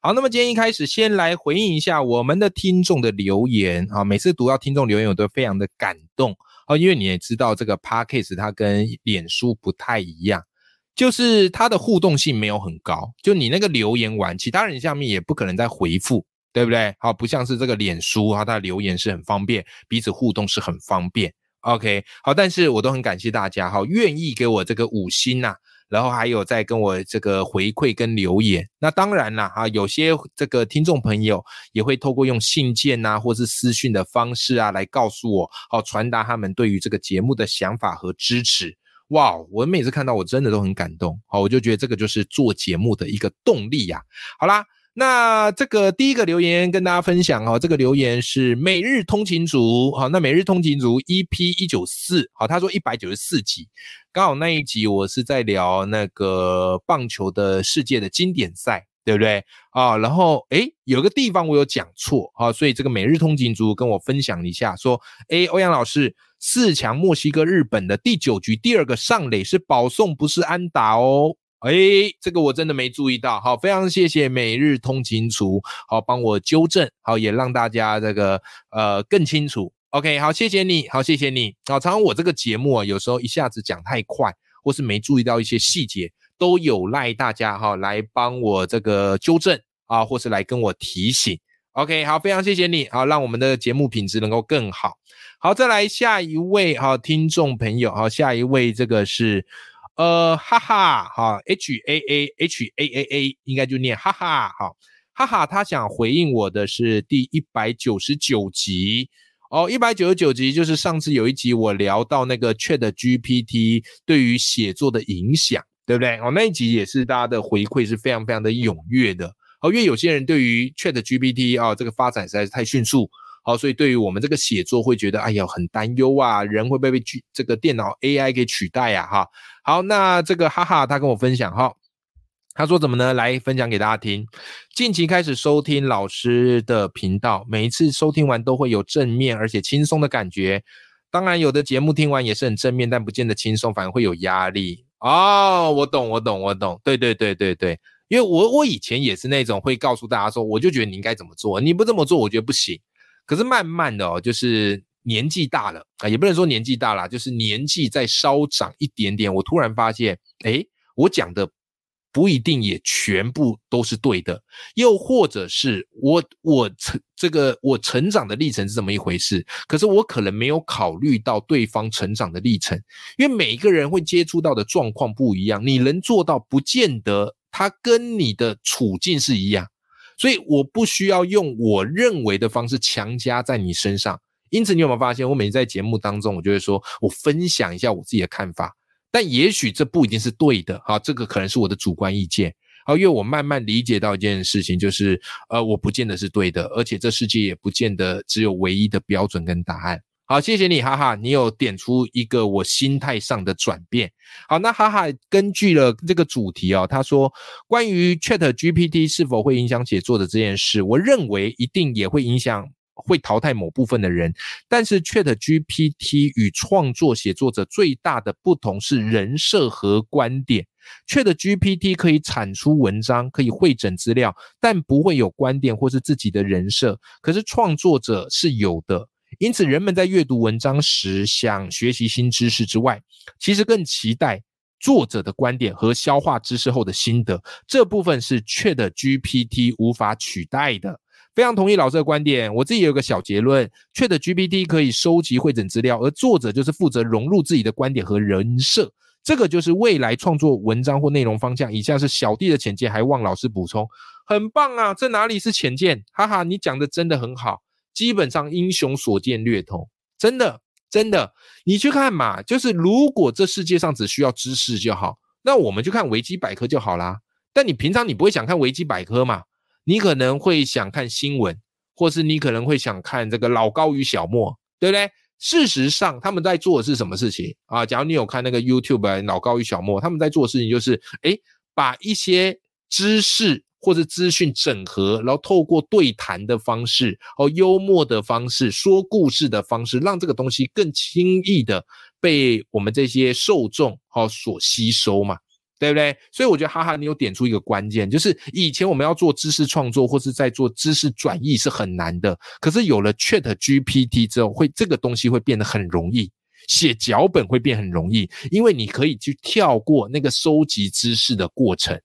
好，那么今天一开始先来回应一下我们的听众的留言啊。每次读到听众留言，我都非常的感动啊，因为你也知道这个 podcast 它跟脸书不太一样，就是它的互动性没有很高。就你那个留言完，其他人下面也不可能再回复，对不对？好，不像是这个脸书啊，它留言是很方便，彼此互动是很方便。OK，好，但是我都很感谢大家哈，愿意给我这个五星呐。然后还有在跟我这个回馈跟留言，那当然啦，哈，有些这个听众朋友也会透过用信件啊，或是私讯的方式啊，来告诉我，好传达他们对于这个节目的想法和支持。哇，我每次看到我真的都很感动，好，我就觉得这个就是做节目的一个动力呀。好啦。那这个第一个留言跟大家分享哈，这个留言是每日通勤族好，那每日通勤族 EP 一九四好，他说一百九十四集，刚好那一集我是在聊那个棒球的世界的经典赛，对不对啊？然后诶，有个地方我有讲错啊，所以这个每日通勤族跟我分享一下，说诶，欧阳老师四强墨西哥日本的第九局第二个上垒是保送不是安打哦。哎，这个我真的没注意到，好，非常谢谢每日通勤厨，好帮我纠正，好也让大家这个呃更清楚。OK，好，谢谢你，好，谢谢你，好，常常我这个节目啊，有时候一下子讲太快，或是没注意到一些细节，都有赖大家哈来帮我这个纠正啊，或是来跟我提醒。OK，好，非常谢谢你，好，让我们的节目品质能够更好。好，再来下一位哈听众朋友，好，下一位这个是。呃，哈哈，哈，H A A H A A A，应该就念哈哈，好，哈哈，他想回应我的是第一百九十九集哦，一百九十九集就是上次有一集我聊到那个 Chat GPT 对于写作的影响，对不对？哦，那一集也是大家的回馈是非常非常的踊跃的，哦，因为有些人对于 Chat GPT 啊这个发展实在是太迅速。好，所以对于我们这个写作会觉得，哎呀，很担忧啊，人会不会被取这个电脑 AI 给取代呀？哈，好，那这个哈哈，他跟我分享哈，他说怎么呢？来分享给大家听。近期开始收听老师的频道，每一次收听完都会有正面而且轻松的感觉。当然，有的节目听完也是很正面，但不见得轻松，反而会有压力。哦，我懂，我懂，我懂。对对对对对，因为我我以前也是那种会告诉大家说，我就觉得你应该怎么做，你不这么做，我觉得不行。可是慢慢的哦，就是年纪大了啊，也不能说年纪大了，就是年纪再稍长一点点，我突然发现，哎，我讲的不一定也全部都是对的，又或者是我我成这个我成长的历程是怎么一回事？可是我可能没有考虑到对方成长的历程，因为每一个人会接触到的状况不一样，你能做到，不见得他跟你的处境是一样。所以我不需要用我认为的方式强加在你身上。因此，你有没有发现，我每次在节目当中，我就会说我分享一下我自己的看法，但也许这不一定是对的，啊，这个可能是我的主观意见，啊，因为我慢慢理解到一件事情，就是呃，我不见得是对的，而且这世界也不见得只有唯一的标准跟答案。好，谢谢你，哈哈，你有点出一个我心态上的转变。好，那哈哈，根据了这个主题哦，他说关于 Chat GPT 是否会影响写作的这件事，我认为一定也会影响，会淘汰某部分的人。但是 Chat GPT 与创作写作者最大的不同是人设和观点。Chat GPT 可以产出文章，可以会诊资料，但不会有观点或是自己的人设。可是创作者是有的。因此，人们在阅读文章时，想学习新知识之外，其实更期待作者的观点和消化知识后的心得。这部分是 Chat GPT 无法取代的。非常同意老师的观点。我自己有个小结论：Chat GPT 可以收集会诊资料，而作者就是负责融入自己的观点和人设。这个就是未来创作文章或内容方向。以下是小弟的浅见，还望老师补充。很棒啊！这哪里是浅见？哈哈，你讲的真的很好。基本上英雄所见略同，真的真的，你去看嘛，就是如果这世界上只需要知识就好，那我们就看维基百科就好啦。但你平常你不会想看维基百科嘛？你可能会想看新闻，或是你可能会想看这个老高与小莫，对不对？事实上，他们在做的是什么事情啊？假如你有看那个 YouTube 老高与小莫，他们在做的事情就是，哎，把一些知识或者资讯整合，然后透过对谈的方式，哦，幽默的方式，说故事的方式，让这个东西更轻易的被我们这些受众哦所吸收嘛。对不对？所以我觉得哈哈，你有点出一个关键，就是以前我们要做知识创作或是在做知识转译是很难的，可是有了 Chat GPT 之后，会这个东西会变得很容易，写脚本会变很容易，因为你可以去跳过那个收集知识的过程，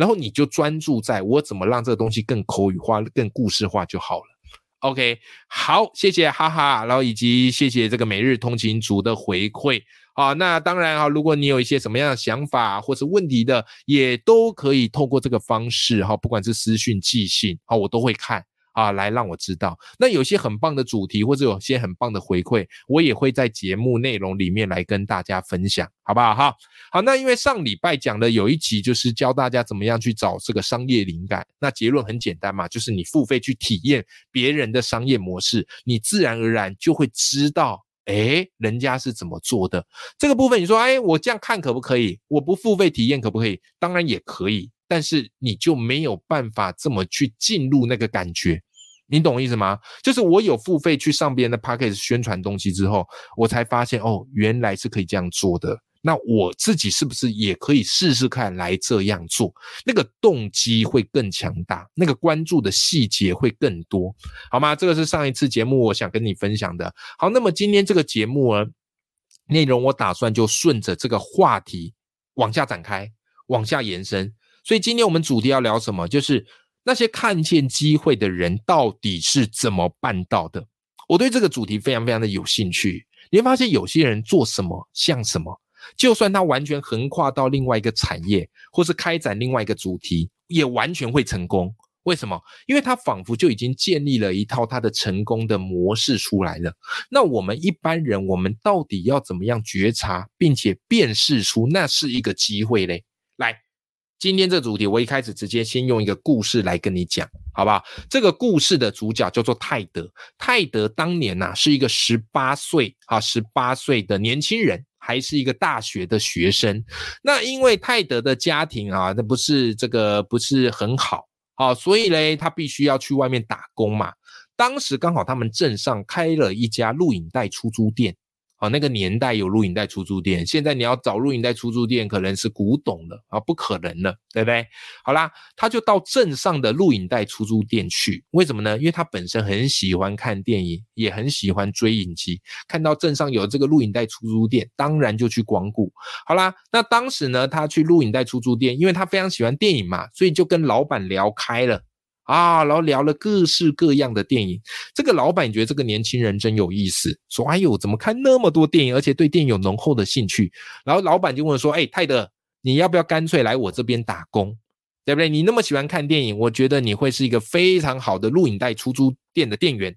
然后你就专注在我怎么让这个东西更口语化、更故事化就好了。OK，好，谢谢哈哈，然后以及谢谢这个每日通勤族的回馈。好，那当然啊，如果你有一些什么样的想法或是问题的，也都可以透过这个方式哈，不管是私讯、寄信，啊，我都会看啊，来让我知道。那有些很棒的主题或者有些很棒的回馈，我也会在节目内容里面来跟大家分享，好不好？哈，好，那因为上礼拜讲的有一集就是教大家怎么样去找这个商业灵感，那结论很简单嘛，就是你付费去体验别人的商业模式，你自然而然就会知道。哎，人家是怎么做的？这个部分你说，哎，我这样看可不可以？我不付费体验可不可以？当然也可以，但是你就没有办法这么去进入那个感觉，你懂我意思吗？就是我有付费去上别人的 p a c k a g e 宣传东西之后，我才发现哦，原来是可以这样做的。那我自己是不是也可以试试看来这样做？那个动机会更强大，那个关注的细节会更多，好吗？这个是上一次节目我想跟你分享的。好，那么今天这个节目呢，内容我打算就顺着这个话题往下展开，往下延伸。所以今天我们主题要聊什么？就是那些看见机会的人到底是怎么办到的？我对这个主题非常非常的有兴趣。你会发现有些人做什么像什么。就算他完全横跨到另外一个产业，或是开展另外一个主题，也完全会成功。为什么？因为他仿佛就已经建立了一套他的成功的模式出来了。那我们一般人，我们到底要怎么样觉察，并且辨识出那是一个机会嘞？今天这主题，我一开始直接先用一个故事来跟你讲，好不好？这个故事的主角叫做泰德。泰德当年呐，是一个十八岁啊，十八岁的年轻人。还是一个大学的学生，那因为泰德的家庭啊，那不是这个不是很好啊，所以嘞，他必须要去外面打工嘛。当时刚好他们镇上开了一家录影带出租店。啊，那个年代有录影带出租店，现在你要找录影带出租店，可能是古董了啊，不可能了，对不对？好啦，他就到镇上的录影带出租店去，为什么呢？因为他本身很喜欢看电影，也很喜欢追影集，看到镇上有这个录影带出租店，当然就去光顾。好啦，那当时呢，他去录影带出租店，因为他非常喜欢电影嘛，所以就跟老板聊开了。啊，然后聊了各式各样的电影。这个老板觉得这个年轻人真有意思，说：“哎呦，怎么看那么多电影，而且对电影有浓厚的兴趣？”然后老板就问说：“哎，泰德，你要不要干脆来我这边打工？对不对？你那么喜欢看电影，我觉得你会是一个非常好的录影带出租店的店员。”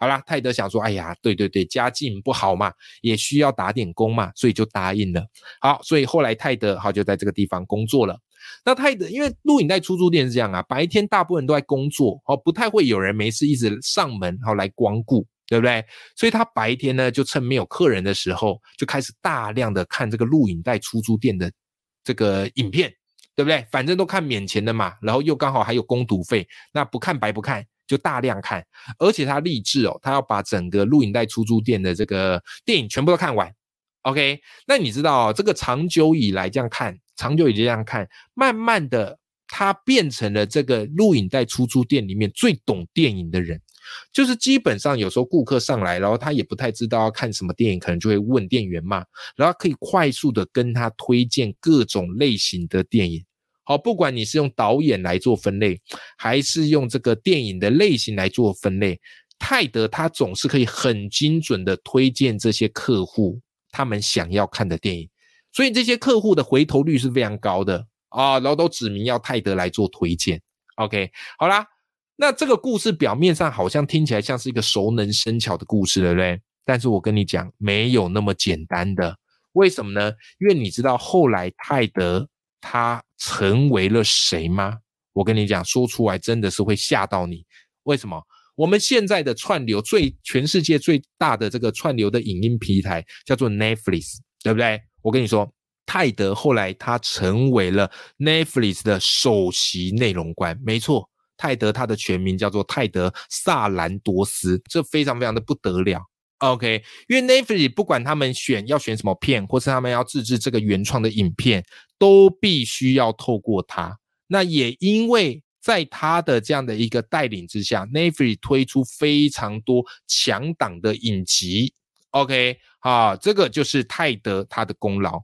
好啦，泰德想说：“哎呀，对对对，家境不好嘛，也需要打点工嘛，所以就答应了。”好，所以后来泰德好就在这个地方工作了。那他的因为录影带出租店是这样啊，白天大部分人都在工作，哦，不太会有人没事一直上门，好来光顾，对不对？所以他白天呢，就趁没有客人的时候，就开始大量的看这个录影带出租店的这个影片，对不对？反正都看免钱的嘛，然后又刚好还有工读费，那不看白不看，就大量看。而且他立志哦，他要把整个录影带出租店的这个电影全部都看完。OK，那你知道这个长久以来这样看。长久以这样看，慢慢的，他变成了这个录影带出租店里面最懂电影的人。就是基本上有时候顾客上来，然后他也不太知道要看什么电影，可能就会问店员嘛，然后可以快速的跟他推荐各种类型的电影。好，不管你是用导演来做分类，还是用这个电影的类型来做分类，泰德他总是可以很精准的推荐这些客户他们想要看的电影。所以这些客户的回头率是非常高的啊，然后都指明要泰德来做推荐。OK，好啦，那这个故事表面上好像听起来像是一个熟能生巧的故事，对不对？但是我跟你讲，没有那么简单的。为什么呢？因为你知道后来泰德他成为了谁吗？我跟你讲，说出来真的是会吓到你。为什么？我们现在的串流最全世界最大的这个串流的影音平台叫做 Netflix，对不对？我跟你说，泰德后来他成为了 Netflix 的首席内容官，没错，泰德他的全名叫做泰德萨兰多斯，这非常非常的不得了。OK，因为 Netflix 不管他们选要选什么片，或是他们要自制这个原创的影片，都必须要透过他。那也因为在他的这样的一个带领之下，Netflix 推出非常多强档的影集。OK，啊，这个就是泰德他的功劳。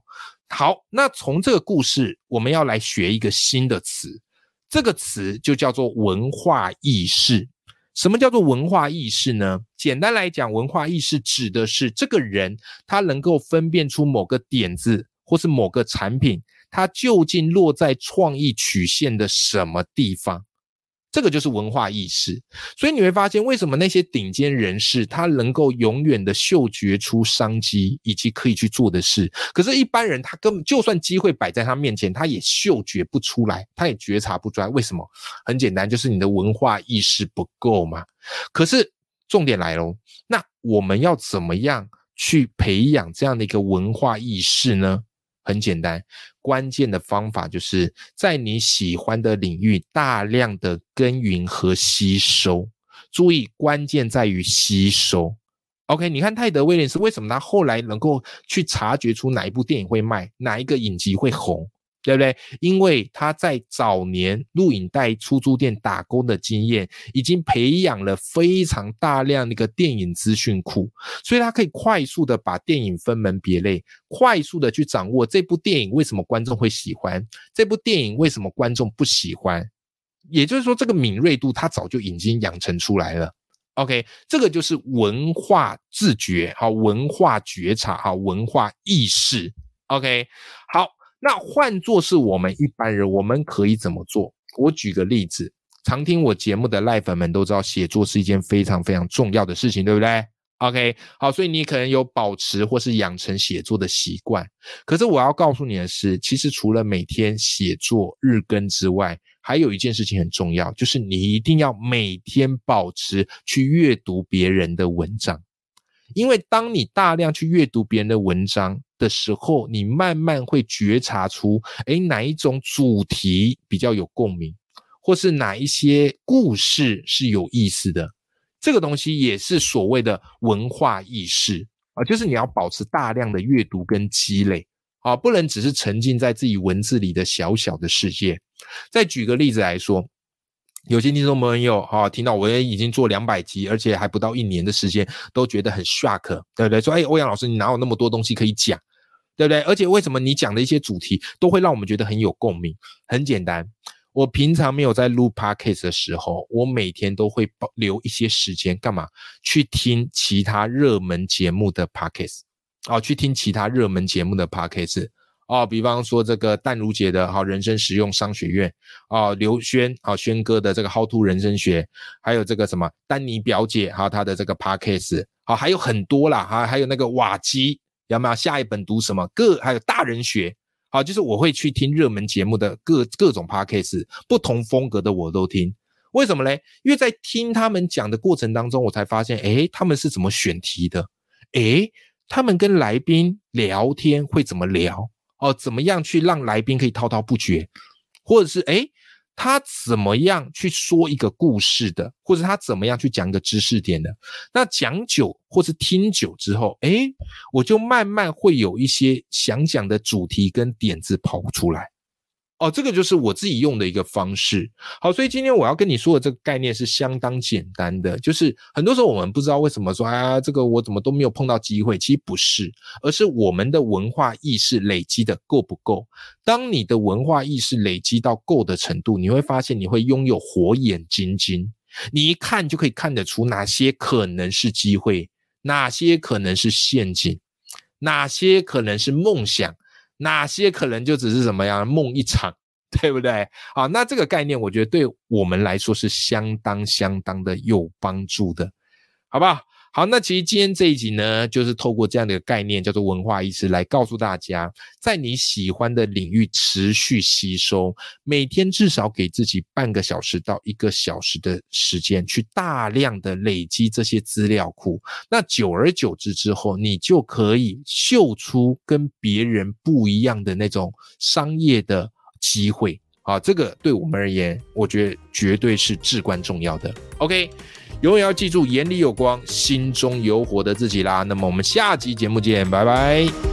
好，那从这个故事，我们要来学一个新的词，这个词就叫做文化意识。什么叫做文化意识呢？简单来讲，文化意识指的是这个人他能够分辨出某个点子或是某个产品，它究竟落在创意曲线的什么地方。这个就是文化意识，所以你会发现，为什么那些顶尖人士他能够永远的嗅觉出商机以及可以去做的事，可是，一般人他根本就算机会摆在他面前，他也嗅觉不出来，他也觉察不出来。为什么？很简单，就是你的文化意识不够嘛。可是重点来喽，那我们要怎么样去培养这样的一个文化意识呢？很简单，关键的方法就是在你喜欢的领域大量的耕耘和吸收。注意，关键在于吸收。OK，你看泰德威廉斯为什么他后来能够去察觉出哪一部电影会卖，哪一个影集会红？对不对？因为他在早年录影带出租店打工的经验，已经培养了非常大量那个电影资讯库，所以他可以快速的把电影分门别类，快速的去掌握这部电影为什么观众会喜欢，这部电影为什么观众不喜欢。也就是说，这个敏锐度他早就已经养成出来了。OK，这个就是文化自觉，好，文化觉察，好，文化意识。OK，好。那换作是我们一般人，我们可以怎么做？我举个例子，常听我节目的赖粉们都知道，写作是一件非常非常重要的事情，对不对？OK，好，所以你可能有保持或是养成写作的习惯。可是我要告诉你的是，其实除了每天写作日更之外，还有一件事情很重要，就是你一定要每天保持去阅读别人的文章，因为当你大量去阅读别人的文章。的时候，你慢慢会觉察出，哎，哪一种主题比较有共鸣，或是哪一些故事是有意思的，这个东西也是所谓的文化意识啊，就是你要保持大量的阅读跟积累啊，不能只是沉浸在自己文字里的小小的世界。再举个例子来说，有些听众朋友哈，听到我也已经做两百集，而且还不到一年的时间，都觉得很 shock，对不对？说，哎，欧阳老师，你哪有那么多东西可以讲？对不对？而且为什么你讲的一些主题都会让我们觉得很有共鸣？很简单，我平常没有在录 podcast 的时候，我每天都会留一些时间干嘛？去听其他热门节目的 podcast，哦，去听其他热门节目的 podcast，哦，比方说这个淡如姐的哈人生实用商学院，哦，刘轩啊轩哥的这个 How to 人生学，还有这个什么丹尼表姐哈她的这个 podcast，啊，还有很多啦哈，还有那个瓦基。有没有下一本读什么？各还有大人学，好，就是我会去听热门节目的各各种 podcast，不同风格的我都听。为什么嘞？因为在听他们讲的过程当中，我才发现，诶，他们是怎么选题的？诶，他们跟来宾聊天会怎么聊？哦，怎么样去让来宾可以滔滔不绝？或者是诶。他怎么样去说一个故事的，或者他怎么样去讲一个知识点的？那讲久或是听久之后，诶，我就慢慢会有一些想讲的主题跟点子跑出来。哦，这个就是我自己用的一个方式。好，所以今天我要跟你说的这个概念是相当简单的，就是很多时候我们不知道为什么说啊，这个我怎么都没有碰到机会，其实不是，而是我们的文化意识累积的够不够。当你的文化意识累积到够的程度，你会发现你会拥有火眼金睛，你一看就可以看得出哪些可能是机会，哪些可能是陷阱，哪些可能是梦想。哪些可能就只是怎么样梦一场，对不对？好，那这个概念，我觉得对我们来说是相当相当的有帮助的，好不好？好，那其实今天这一集呢，就是透过这样的概念，叫做文化意识，来告诉大家，在你喜欢的领域持续吸收，每天至少给自己半个小时到一个小时的时间，去大量的累积这些资料库。那久而久之之后，你就可以秀出跟别人不一样的那种商业的机会。啊，这个对我们而言，我觉得绝对是至关重要的。OK。永远要记住，眼里有光，心中有火的自己啦。那么我们下期节目见，拜拜。